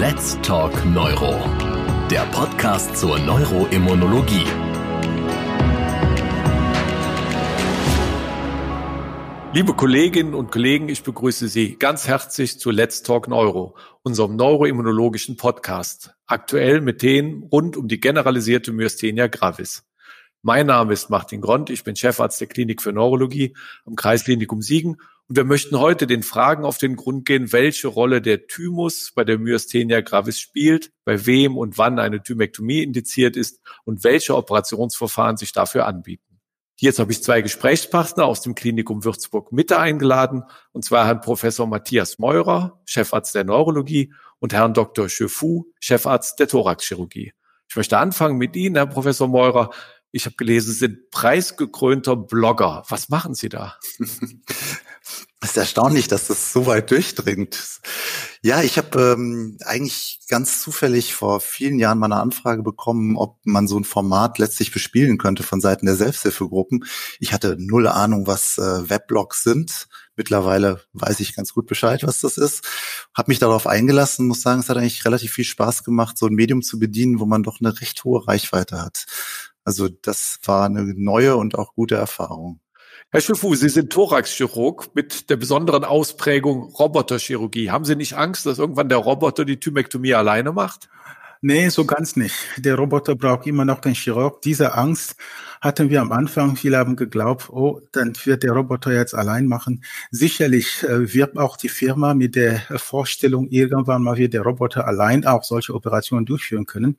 Let's Talk Neuro, der Podcast zur Neuroimmunologie. Liebe Kolleginnen und Kollegen, ich begrüße Sie ganz herzlich zu Let's Talk Neuro, unserem neuroimmunologischen Podcast, aktuell mit Themen rund um die generalisierte Myasthenia gravis. Mein Name ist Martin Gront, ich bin Chefarzt der Klinik für Neurologie am Kreisklinikum Siegen und wir möchten heute den Fragen auf den Grund gehen, welche Rolle der Thymus bei der Myasthenia gravis spielt, bei wem und wann eine Thymektomie indiziert ist und welche Operationsverfahren sich dafür anbieten. Jetzt habe ich zwei Gesprächspartner aus dem Klinikum Würzburg Mitte eingeladen, und zwar Herrn Professor Matthias Meurer, Chefarzt der Neurologie, und Herrn Dr. Chefu, Chefarzt der Thoraxchirurgie. Ich möchte anfangen mit Ihnen, Herr Professor Meurer. Ich habe gelesen, sind preisgekrönter Blogger. Was machen Sie da? Es ist erstaunlich, dass das so weit durchdringt. Ja, ich habe ähm, eigentlich ganz zufällig vor vielen Jahren mal eine Anfrage bekommen, ob man so ein Format letztlich bespielen könnte von Seiten der Selbsthilfegruppen. Ich hatte null Ahnung, was äh, Weblogs sind. Mittlerweile weiß ich ganz gut Bescheid, was das ist. Habe mich darauf eingelassen, muss sagen, es hat eigentlich relativ viel Spaß gemacht, so ein Medium zu bedienen, wo man doch eine recht hohe Reichweite hat. Also das war eine neue und auch gute Erfahrung. Herr Schifu, Sie sind Thoraxchirurg mit der besonderen Ausprägung Roboterchirurgie. Haben Sie nicht Angst, dass irgendwann der Roboter die Thymektomie alleine macht? Nee, so ganz nicht. Der Roboter braucht immer noch den Chirurg. Diese Angst hatten wir am Anfang. Viele haben geglaubt, oh, dann wird der Roboter jetzt allein machen. Sicherlich äh, wird auch die Firma mit der Vorstellung, irgendwann mal wird der Roboter allein auch solche Operationen durchführen können.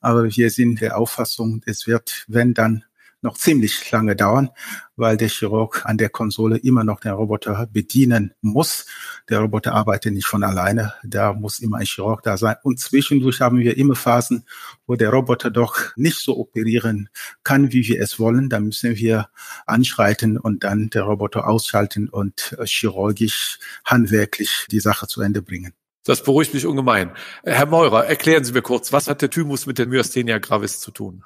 Aber wir sind der Auffassung, es wird, wenn dann noch ziemlich lange dauern, weil der Chirurg an der Konsole immer noch den Roboter bedienen muss. Der Roboter arbeitet nicht von alleine, da muss immer ein Chirurg da sein. Und zwischendurch haben wir immer Phasen, wo der Roboter doch nicht so operieren kann, wie wir es wollen. Da müssen wir anschreiten und dann der Roboter ausschalten und chirurgisch, handwerklich die Sache zu Ende bringen. Das beruhigt mich ungemein. Herr Meurer, erklären Sie mir kurz, was hat der Thymus mit der Myasthenia gravis zu tun?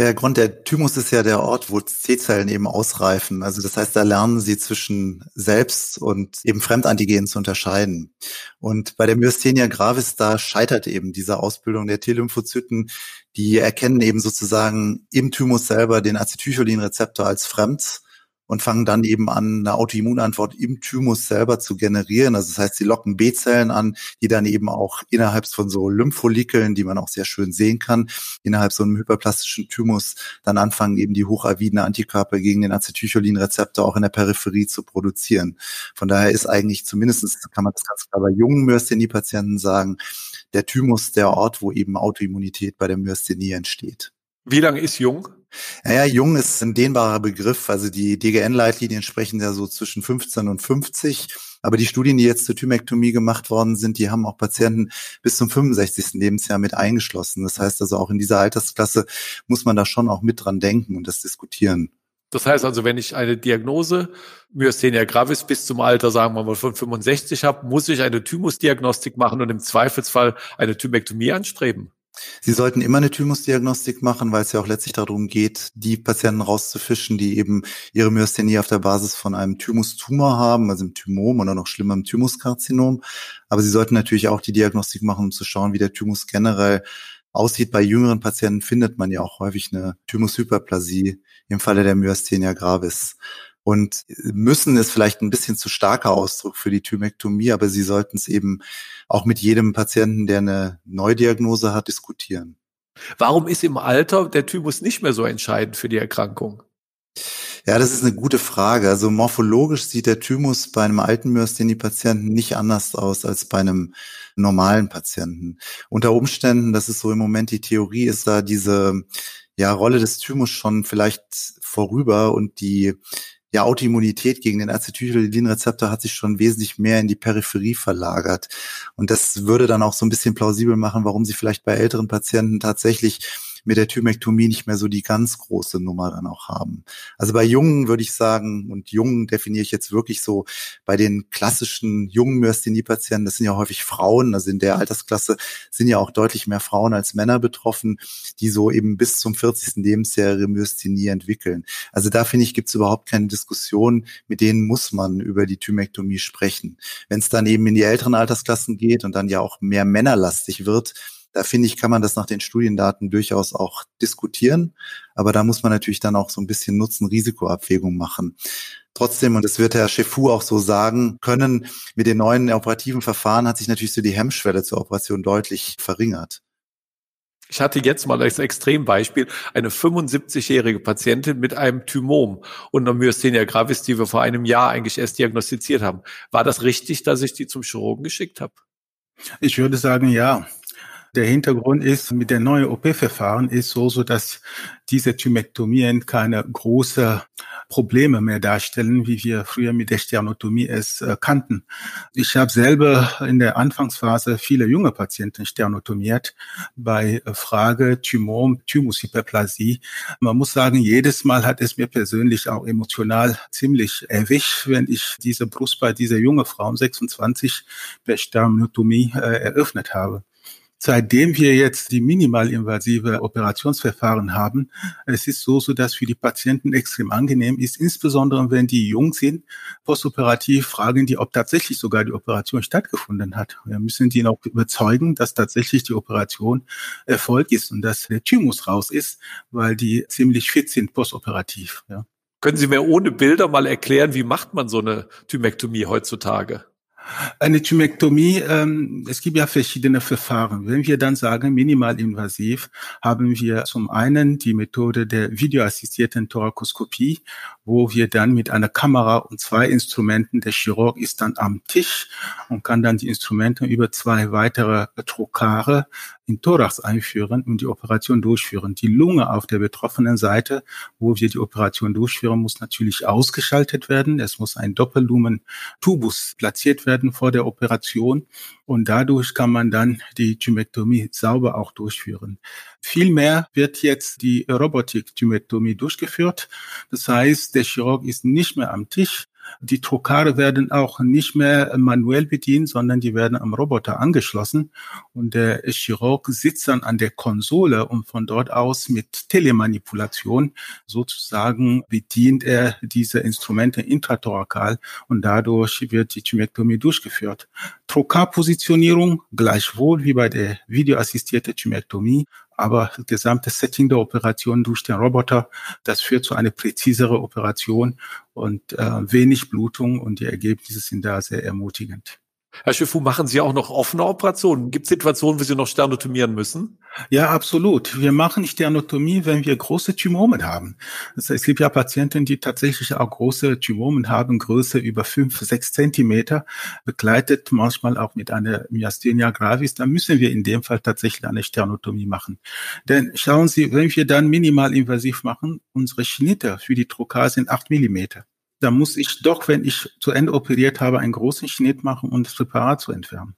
Der Grund, der Thymus ist ja der Ort, wo C-Zellen eben ausreifen. Also das heißt, da lernen sie zwischen Selbst- und eben Fremdantigenen zu unterscheiden. Und bei der Myasthenia gravis, da scheitert eben diese Ausbildung der T-Lymphozyten. Die erkennen eben sozusagen im Thymus selber den Acetylcholinrezeptor als fremd und fangen dann eben an, eine Autoimmunantwort im Thymus selber zu generieren. Also das heißt, sie locken B-Zellen an, die dann eben auch innerhalb von so Lymphfollikeln, die man auch sehr schön sehen kann, innerhalb so einem hyperplastischen Thymus dann anfangen, eben die hochavidene Antikörper gegen den Acetylcholinrezeptor auch in der Peripherie zu produzieren. Von daher ist eigentlich zumindest, kann man das ganz klar bei jungen Myasthenie-Patienten sagen, der Thymus der Ort, wo eben Autoimmunität bei der Myasthenie entsteht. Wie lange ist jung? Naja, jung ist ein dehnbarer Begriff. Also die DGN-Leitlinien sprechen ja so zwischen 15 und 50. Aber die Studien, die jetzt zur Thymektomie gemacht worden sind, die haben auch Patienten bis zum 65. Lebensjahr mit eingeschlossen. Das heißt also auch in dieser Altersklasse muss man da schon auch mit dran denken und das diskutieren. Das heißt also, wenn ich eine Diagnose Myasthenia gravis bis zum Alter, sagen wir mal, von 65 habe, muss ich eine Thymusdiagnostik machen und im Zweifelsfall eine Thymektomie anstreben. Sie sollten immer eine Thymusdiagnostik machen, weil es ja auch letztlich darum geht, die Patienten rauszufischen, die eben ihre Myasthenie auf der Basis von einem Thymustumor haben, also im Thymom oder noch schlimmer im Thymuskarzinom. Aber Sie sollten natürlich auch die Diagnostik machen, um zu schauen, wie der Thymus generell aussieht. Bei jüngeren Patienten findet man ja auch häufig eine Thymushyperplasie im Falle der Myasthenia gravis. Und müssen ist vielleicht ein bisschen zu starker Ausdruck für die Thymektomie, aber sie sollten es eben auch mit jedem Patienten, der eine Neudiagnose hat, diskutieren. Warum ist im Alter der Thymus nicht mehr so entscheidend für die Erkrankung? Ja, das ist eine gute Frage. Also morphologisch sieht der Thymus bei einem alten Myasthenie-Patienten nicht anders aus als bei einem normalen Patienten. Unter Umständen, das ist so im Moment die Theorie, ist da diese ja, Rolle des Thymus schon vielleicht vorüber und die ja, Autoimmunität gegen den Acetylcholinrezeptor hat sich schon wesentlich mehr in die Peripherie verlagert. Und das würde dann auch so ein bisschen plausibel machen, warum sie vielleicht bei älteren Patienten tatsächlich mit der Thymektomie nicht mehr so die ganz große Nummer dann auch haben. Also bei Jungen würde ich sagen, und Jungen definiere ich jetzt wirklich so, bei den klassischen jungen Myasthenie-Patienten, das sind ja häufig Frauen, also in der Altersklasse sind ja auch deutlich mehr Frauen als Männer betroffen, die so eben bis zum 40. Lebensjahr ihre Myasthenie entwickeln. Also da finde ich, gibt es überhaupt keine Diskussion, mit denen muss man über die Thymektomie sprechen. Wenn es dann eben in die älteren Altersklassen geht und dann ja auch mehr männerlastig wird, da finde ich, kann man das nach den Studiendaten durchaus auch diskutieren. Aber da muss man natürlich dann auch so ein bisschen Nutzen-Risikoabwägung machen. Trotzdem, und das wird Herr Chefu auch so sagen können, mit den neuen operativen Verfahren hat sich natürlich so die Hemmschwelle zur Operation deutlich verringert. Ich hatte jetzt mal als Extrembeispiel eine 75-jährige Patientin mit einem Thymom und einer Myasthenia gravis, die wir vor einem Jahr eigentlich erst diagnostiziert haben. War das richtig, dass ich die zum Chirurgen geschickt habe? Ich würde sagen, ja. Der Hintergrund ist, mit der neuen OP-Verfahren ist so, so dass diese Thymektomien keine große Probleme mehr darstellen, wie wir früher mit der Sternotomie es äh, kannten. Ich habe selber in der Anfangsphase viele junge Patienten sternotomiert bei Frage Tumor, Thymushyperplasie. Man muss sagen, jedes Mal hat es mir persönlich auch emotional ziemlich erwischt, wenn ich diese Brust bei dieser junge Frau 26 per Sternotomie äh, eröffnet habe. Seitdem wir jetzt die minimalinvasive Operationsverfahren haben, es ist so, so dass für die Patienten extrem angenehm ist, insbesondere wenn die jung sind. Postoperativ fragen die, ob tatsächlich sogar die Operation stattgefunden hat. Wir müssen die noch überzeugen, dass tatsächlich die Operation Erfolg ist und dass der Thymus raus ist, weil die ziemlich fit sind postoperativ. Ja. Können Sie mir ohne Bilder mal erklären, wie macht man so eine Thymektomie heutzutage? Eine Thymektomie, ähm, es gibt ja verschiedene Verfahren. Wenn wir dann sagen minimalinvasiv, haben wir zum einen die Methode der videoassistierten Thorakoskopie, wo wir dann mit einer Kamera und zwei Instrumenten, der Chirurg ist dann am Tisch und kann dann die Instrumente über zwei weitere Trokare in Thorax einführen und die Operation durchführen. Die Lunge auf der betroffenen Seite, wo wir die Operation durchführen, muss natürlich ausgeschaltet werden. Es muss ein Doppellumen-Tubus platziert werden vor der Operation und dadurch kann man dann die Thymektomie sauber auch durchführen. Vielmehr wird jetzt die Robotik-Thymektomie durchgeführt. Das heißt, der Chirurg ist nicht mehr am Tisch, die Trokare werden auch nicht mehr manuell bedient, sondern die werden am Roboter angeschlossen. Und der Chirurg sitzt dann an der Konsole und von dort aus mit Telemanipulation sozusagen bedient er diese Instrumente intrathorakal und dadurch wird die Thymektomie durchgeführt. Trokarpositionierung gleichwohl wie bei der videoassistierten Thymektomie aber das gesamte Setting der Operation durch den Roboter, das führt zu einer präzisere Operation und äh, wenig Blutung und die Ergebnisse sind da sehr ermutigend. Herr Schifu, machen Sie auch noch offene Operationen? Gibt es Situationen, wo Sie noch sternotomieren müssen? Ja, absolut. Wir machen Sternotomie, wenn wir große Tumoren haben. Das heißt, es gibt ja Patienten, die tatsächlich auch große Tumoren haben, Größe über fünf, sechs Zentimeter, begleitet manchmal auch mit einer Myasthenia gravis. Da müssen wir in dem Fall tatsächlich eine Sternotomie machen. Denn schauen Sie, wenn wir dann minimal invasiv machen, unsere Schnitte für die Trokar sind acht Millimeter da muss ich doch, wenn ich zu Ende operiert habe, einen großen Schnitt machen, um das Präparat zu entfernen.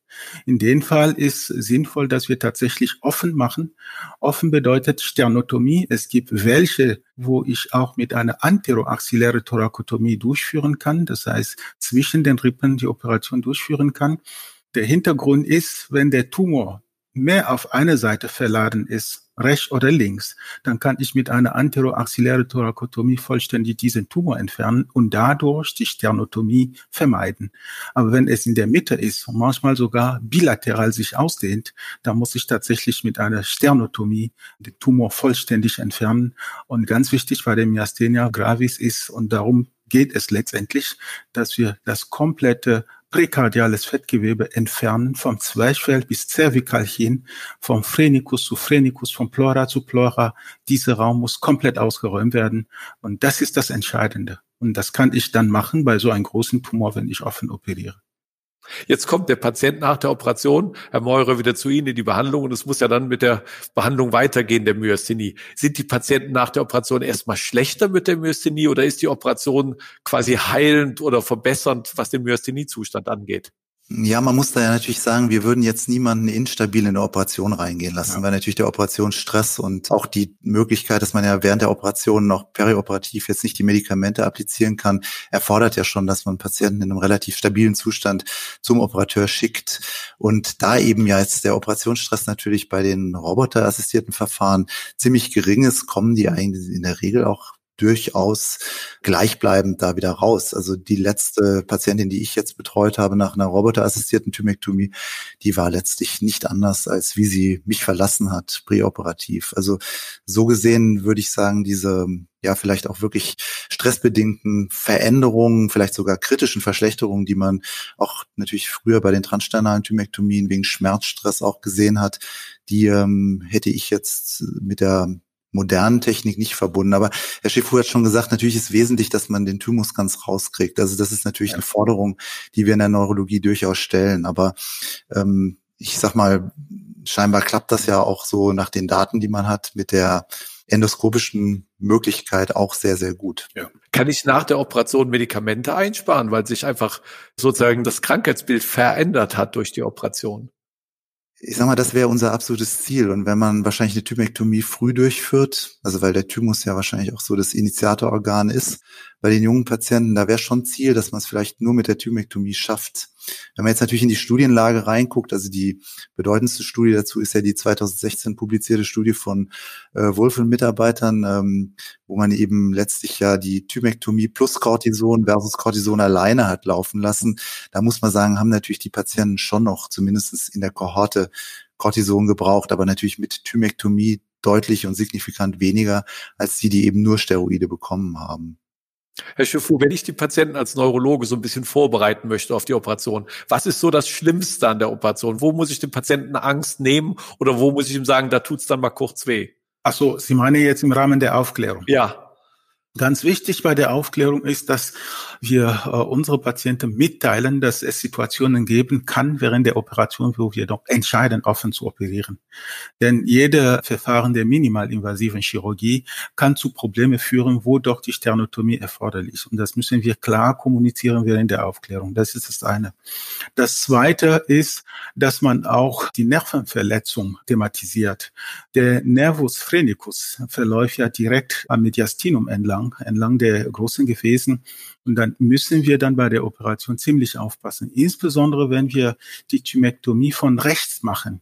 In dem Fall ist sinnvoll, dass wir tatsächlich offen machen. Offen bedeutet Sternotomie. Es gibt welche, wo ich auch mit einer anteroaxilläre Thorakotomie durchführen kann. Das heißt, zwischen den Rippen die Operation durchführen kann. Der Hintergrund ist, wenn der Tumor mehr auf eine Seite verladen ist, rechts oder links, dann kann ich mit einer anteroaxillären Thorakotomie vollständig diesen Tumor entfernen und dadurch die Sternotomie vermeiden. Aber wenn es in der Mitte ist und manchmal sogar bilateral sich ausdehnt, dann muss ich tatsächlich mit einer Sternotomie den Tumor vollständig entfernen. Und ganz wichtig bei der Myasthenia gravis ist, und darum geht es letztendlich, dass wir das komplette präkardiales Fettgewebe entfernen, vom Zwerchfell bis zervikal hin, vom Phrenicus zu Phrenicus, vom Pleura zu Pleura. Dieser Raum muss komplett ausgeräumt werden. Und das ist das Entscheidende. Und das kann ich dann machen bei so einem großen Tumor, wenn ich offen operiere. Jetzt kommt der Patient nach der Operation, Herr Meurer, wieder zu Ihnen in die Behandlung und es muss ja dann mit der Behandlung weitergehen, der Myasthenie. Sind die Patienten nach der Operation erstmal schlechter mit der Myasthenie oder ist die Operation quasi heilend oder verbessernd, was den Myasthenie-Zustand angeht? Ja, man muss da ja natürlich sagen, wir würden jetzt niemanden instabil in eine Operation reingehen lassen, ja. weil natürlich der Operationsstress und auch die Möglichkeit, dass man ja während der Operation noch perioperativ jetzt nicht die Medikamente applizieren kann, erfordert ja schon, dass man Patienten in einem relativ stabilen Zustand zum Operateur schickt. Und da eben ja jetzt der Operationsstress natürlich bei den roboterassistierten Verfahren ziemlich gering ist, kommen die eigentlich in der Regel auch durchaus gleichbleibend da wieder raus. Also die letzte Patientin, die ich jetzt betreut habe nach einer roboterassistierten Thymektomie, die war letztlich nicht anders, als wie sie mich verlassen hat, präoperativ. Also so gesehen würde ich sagen, diese ja vielleicht auch wirklich stressbedingten Veränderungen, vielleicht sogar kritischen Verschlechterungen, die man auch natürlich früher bei den transsternalen Thymektomien wegen Schmerzstress auch gesehen hat, die ähm, hätte ich jetzt mit der modernen Technik nicht verbunden. Aber Herr Schifu hat schon gesagt, natürlich ist wesentlich, dass man den Thymus ganz rauskriegt. Also das ist natürlich eine Forderung, die wir in der Neurologie durchaus stellen. Aber ähm, ich sag mal, scheinbar klappt das ja auch so nach den Daten, die man hat, mit der endoskopischen Möglichkeit auch sehr, sehr gut. Ja. Kann ich nach der Operation Medikamente einsparen, weil sich einfach sozusagen das Krankheitsbild verändert hat durch die Operation? Ich sag mal, das wäre unser absolutes Ziel. Und wenn man wahrscheinlich eine Thymektomie früh durchführt, also weil der Thymus ja wahrscheinlich auch so das Initiatororgan ist, bei den jungen Patienten, da wäre schon Ziel, dass man es vielleicht nur mit der Thymektomie schafft. Wenn man jetzt natürlich in die Studienlage reinguckt, also die bedeutendste Studie dazu ist ja die 2016 publizierte Studie von äh, Wolfen-Mitarbeitern, ähm, wo man eben letztlich ja die Thymektomie plus Cortison versus Cortison alleine hat laufen lassen. Da muss man sagen, haben natürlich die Patienten schon noch zumindest in der Kohorte Cortison gebraucht, aber natürlich mit Thymektomie deutlich und signifikant weniger als die, die eben nur Steroide bekommen haben. Herr Schiffu, wenn ich die Patienten als Neurologe so ein bisschen vorbereiten möchte auf die Operation, was ist so das Schlimmste an der Operation? Wo muss ich dem Patienten Angst nehmen oder wo muss ich ihm sagen, da tut's dann mal kurz weh? Ach so, Sie meinen jetzt im Rahmen der Aufklärung? Ja. Ganz wichtig bei der Aufklärung ist, dass wir äh, unsere Patienten mitteilen, dass es Situationen geben kann während der Operation, wo wir doch entscheiden, offen zu operieren. Denn jede Verfahren der minimalinvasiven Chirurgie kann zu Problemen führen, wo doch die Sternotomie erforderlich ist. Und das müssen wir klar kommunizieren während der Aufklärung. Das ist das eine. Das zweite ist, dass man auch die Nervenverletzung thematisiert. Der Nervus phrenicus verläuft ja direkt am Mediastinum entlang entlang, entlang der großen Gefäßen. Und dann müssen wir dann bei der Operation ziemlich aufpassen. Insbesondere wenn wir die Thymektomie von rechts machen.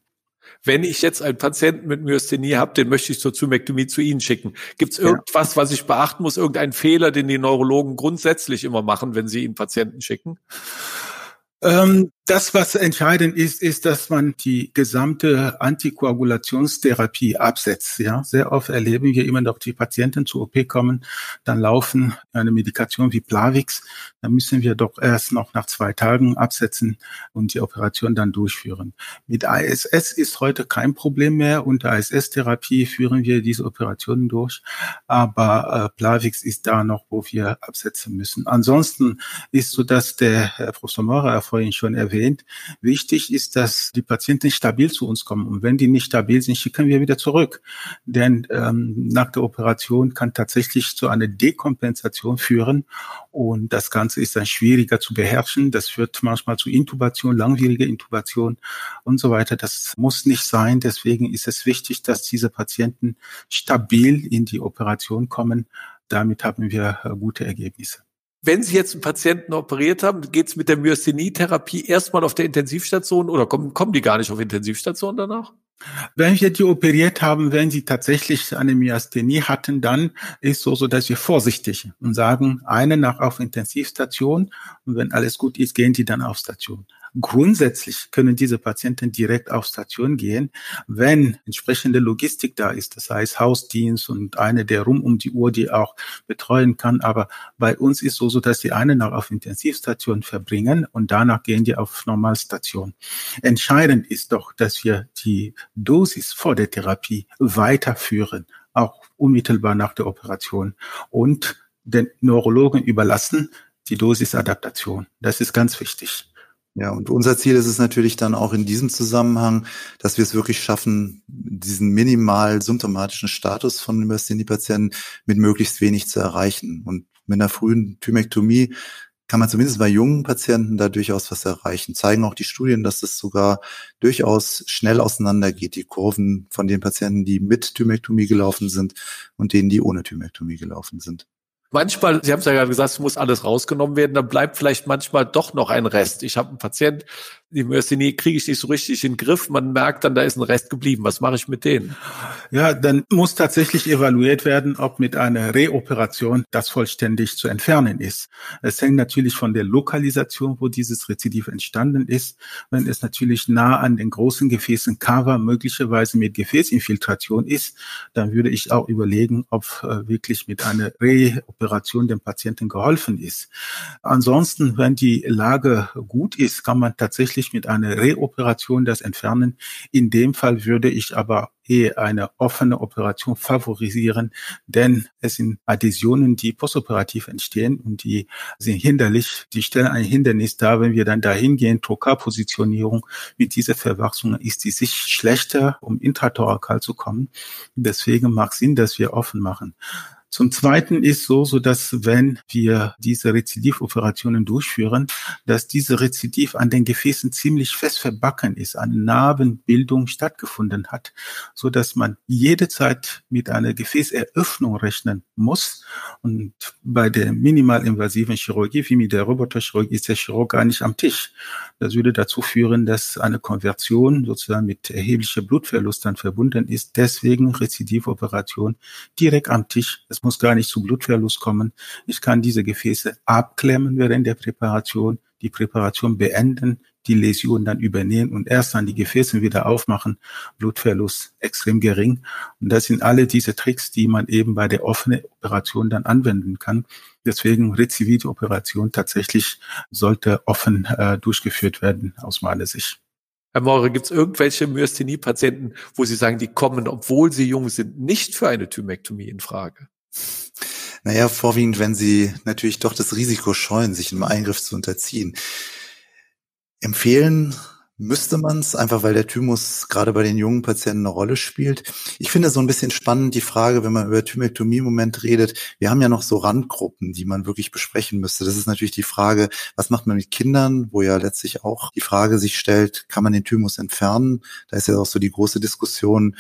Wenn ich jetzt einen Patienten mit Myasthenie habe, den möchte ich zur Thymektomie zu Ihnen schicken. Gibt es irgendwas, was ich beachten muss, irgendeinen Fehler, den die Neurologen grundsätzlich immer machen, wenn sie Ihnen Patienten schicken? Ähm, das, was entscheidend ist, ist, dass man die gesamte Antikoagulationstherapie absetzt. Ja, sehr oft erleben wir immer noch die Patienten zur OP kommen, dann laufen eine Medikation wie Plavix, dann müssen wir doch erst noch nach zwei Tagen absetzen und die Operation dann durchführen. Mit ISS ist heute kein Problem mehr. Unter ISS-Therapie führen wir diese Operationen durch, aber äh, Plavix ist da noch, wo wir absetzen müssen. Ansonsten ist so, dass der Herr Professor Maurer vorhin schon erwähnt erwähnt. Wichtig ist, dass die Patienten stabil zu uns kommen. Und wenn die nicht stabil sind, schicken wir wieder zurück. Denn ähm, nach der Operation kann tatsächlich zu einer Dekompensation führen. Und das Ganze ist dann schwieriger zu beherrschen. Das führt manchmal zu Intubation, langwierige Intubation und so weiter. Das muss nicht sein. Deswegen ist es wichtig, dass diese Patienten stabil in die Operation kommen. Damit haben wir äh, gute Ergebnisse. Wenn Sie jetzt einen Patienten operiert haben, geht es mit der Myasthenie-Therapie erstmal auf der Intensivstation oder kommen, kommen die gar nicht auf Intensivstation danach? Wenn wir die operiert haben, wenn sie tatsächlich eine Myasthenie hatten, dann ist so, so dass wir vorsichtig und sagen, eine nach auf Intensivstation und wenn alles gut ist, gehen die dann auf Station. Grundsätzlich können diese Patienten direkt auf Station gehen, wenn entsprechende Logistik da ist, das heißt Hausdienst und eine, der rum um die Uhr die auch betreuen kann. Aber bei uns ist so, so dass die eine noch auf Intensivstation verbringen und danach gehen die auf Normalstation. Entscheidend ist doch, dass wir die Dosis vor der Therapie weiterführen, auch unmittelbar nach der Operation und den Neurologen überlassen, die Dosisadaptation. Das ist ganz wichtig. Ja, und unser Ziel ist es natürlich dann auch in diesem Zusammenhang, dass wir es wirklich schaffen, diesen minimal symptomatischen Status von Myasthenie-Patienten mit möglichst wenig zu erreichen. Und mit einer frühen Thymektomie kann man zumindest bei jungen Patienten da durchaus was erreichen. Zeigen auch die Studien, dass es sogar durchaus schnell auseinandergeht, die Kurven von den Patienten, die mit Thymektomie gelaufen sind und denen, die ohne Thymektomie gelaufen sind. Manchmal, Sie haben es ja gerade gesagt, es muss alles rausgenommen werden, dann bleibt vielleicht manchmal doch noch ein Rest. Ich habe einen Patient, die Myasthenie kriege ich nicht so richtig in den Griff. Man merkt dann, da ist ein Rest geblieben. Was mache ich mit denen? Ja, dann muss tatsächlich evaluiert werden, ob mit einer Reoperation das vollständig zu entfernen ist. Es hängt natürlich von der Lokalisation, wo dieses Rezidiv entstanden ist. Wenn es natürlich nah an den großen Gefäßen Kava möglicherweise mit Gefäßinfiltration ist, dann würde ich auch überlegen, ob äh, wirklich mit einer Reoperation dem Patienten geholfen ist. Ansonsten, wenn die Lage gut ist, kann man tatsächlich mit einer Reoperation das entfernen. In dem Fall würde ich aber eher eine offene Operation favorisieren, denn es sind Adhäsionen, die postoperativ entstehen und die sind hinderlich. Die stellen ein Hindernis dar, wenn wir dann dahin gehen, Trocar-Positionierung mit dieser Verwachsung ist die Sicht schlechter, um intrathorakal zu kommen. Deswegen macht Sinn, dass wir offen machen. Zum Zweiten ist so, so dass wenn wir diese Rezidivoperationen durchführen, dass diese Rezidiv an den Gefäßen ziemlich fest verbacken ist, eine Narbenbildung stattgefunden hat, so dass man jede Zeit mit einer Gefäßeröffnung rechnen muss. Und bei der minimalinvasiven Chirurgie, wie mit der Roboterchirurgie, ist der Chirurg gar nicht am Tisch. Das würde dazu führen, dass eine Konversion sozusagen mit erheblicher Blutverlust dann verbunden ist. Deswegen Rezidivoperation direkt am Tisch. Muss gar nicht zu Blutverlust kommen. Ich kann diese Gefäße abklemmen während der Präparation, die Präparation beenden, die Läsion dann übernehmen und erst dann die Gefäße wieder aufmachen. Blutverlust extrem gering. Und das sind alle diese Tricks, die man eben bei der offenen Operation dann anwenden kann. Deswegen rezivite Operation tatsächlich sollte offen äh, durchgeführt werden aus meiner Sicht. Herr Maurer, gibt es irgendwelche Myasthenie-Patienten, wo Sie sagen, die kommen, obwohl sie jung sind, nicht für eine Thymektomie in Frage? Naja, vorwiegend, wenn sie natürlich doch das Risiko scheuen, sich einem Eingriff zu unterziehen. Empfehlen müsste man es, einfach weil der Thymus gerade bei den jungen Patienten eine Rolle spielt. Ich finde so ein bisschen spannend die Frage, wenn man über Thymektomie im Moment redet. Wir haben ja noch so Randgruppen, die man wirklich besprechen müsste. Das ist natürlich die Frage, was macht man mit Kindern, wo ja letztlich auch die Frage sich stellt, kann man den Thymus entfernen? Da ist ja auch so die große Diskussion,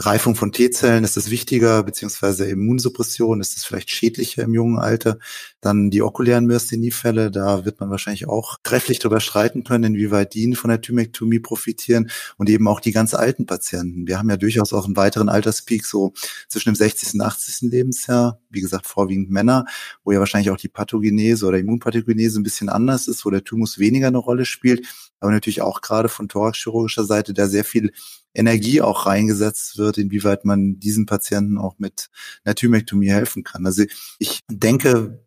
Reifung von T-Zellen, ist das wichtiger, beziehungsweise Immunsuppression, ist das vielleicht schädlicher im jungen Alter? Dann die okulären Myasthenie-Fälle, da wird man wahrscheinlich auch trefflich darüber streiten können, inwieweit die von der Thymektomie profitieren und eben auch die ganz alten Patienten. Wir haben ja durchaus auch einen weiteren Alterspeak so zwischen dem 60. und 80. Lebensjahr, wie gesagt, vorwiegend Männer, wo ja wahrscheinlich auch die Pathogenese oder Immunpathogenese ein bisschen anders ist, wo der Thymus weniger eine Rolle spielt, aber natürlich auch gerade von thoraxchirurgischer Seite da sehr viel Energie auch reingesetzt wird, inwieweit man diesen Patienten auch mit einer helfen kann. Also ich denke,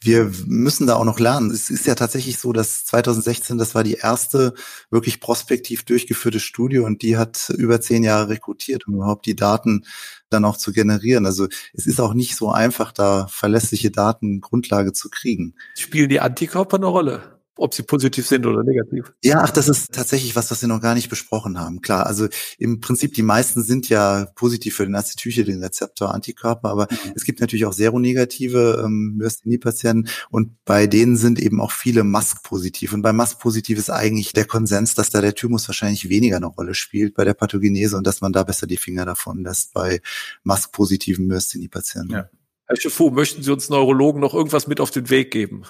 wir müssen da auch noch lernen. Es ist ja tatsächlich so, dass 2016, das war die erste wirklich prospektiv durchgeführte Studie und die hat über zehn Jahre rekrutiert, um überhaupt die Daten dann auch zu generieren. Also es ist auch nicht so einfach, da verlässliche Datengrundlage zu kriegen. Spielen die Antikörper eine Rolle? Ob sie positiv sind oder negativ. Ja, ach, das ist tatsächlich was, was wir noch gar nicht besprochen haben. Klar, also im Prinzip die meisten sind ja positiv für den Acetyche, den Rezeptor Antikörper, aber mhm. es gibt natürlich auch seronegative ähm, Myasthenie-Patienten und bei denen sind eben auch viele Mask-positiv. Und bei Mask-positiv ist eigentlich der Konsens, dass da der Thymus wahrscheinlich weniger eine Rolle spielt bei der Pathogenese und dass man da besser die Finger davon lässt bei Mask-positiven Myasthenie-Patienten. Ja. Herr Schiffu, möchten Sie uns Neurologen noch irgendwas mit auf den Weg geben?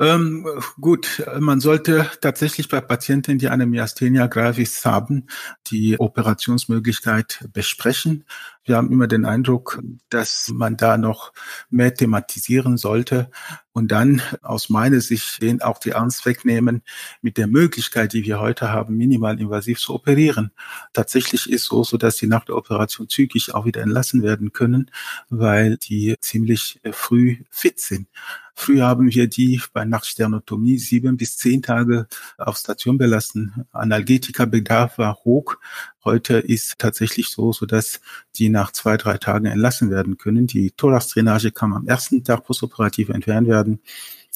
Ähm, gut, man sollte tatsächlich bei Patienten, die eine Myasthenia gravis haben, die Operationsmöglichkeit besprechen. Wir haben immer den Eindruck, dass man da noch mehr thematisieren sollte und dann aus meiner Sicht den auch die Angst wegnehmen mit der Möglichkeit, die wir heute haben, minimal invasiv zu operieren. Tatsächlich ist so, so dass die nach der Operation zügig auch wieder entlassen werden können, weil die ziemlich früh fit sind. Früher haben wir die bei Nachtsternotomie sieben bis zehn Tage auf Station belassen. Analgetikabedarf war hoch. Heute ist tatsächlich so, so dass die nach zwei, drei Tagen entlassen werden können. Die Thoraxdrainage kann am ersten Tag postoperativ entfernt werden.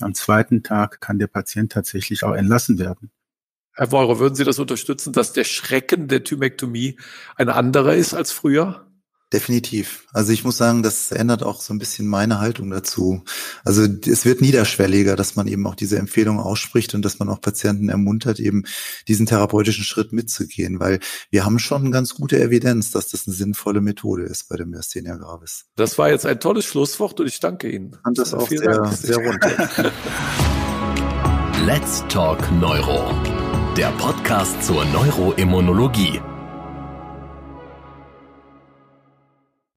Am zweiten Tag kann der Patient tatsächlich auch entlassen werden. Herr Weurer, würden Sie das unterstützen, dass der Schrecken der Thymektomie ein anderer ist als früher? Definitiv. Also ich muss sagen, das ändert auch so ein bisschen meine Haltung dazu. Also es wird niederschwelliger, dass man eben auch diese Empfehlung ausspricht und dass man auch Patienten ermuntert, eben diesen therapeutischen Schritt mitzugehen, weil wir haben schon ganz gute Evidenz, dass das eine sinnvolle Methode ist bei dem Myasthenia gravis. Das war jetzt ein tolles Schlusswort und ich danke Ihnen. Und das auch sehr, Dank. sehr rund. Let's Talk Neuro, der Podcast zur Neuroimmunologie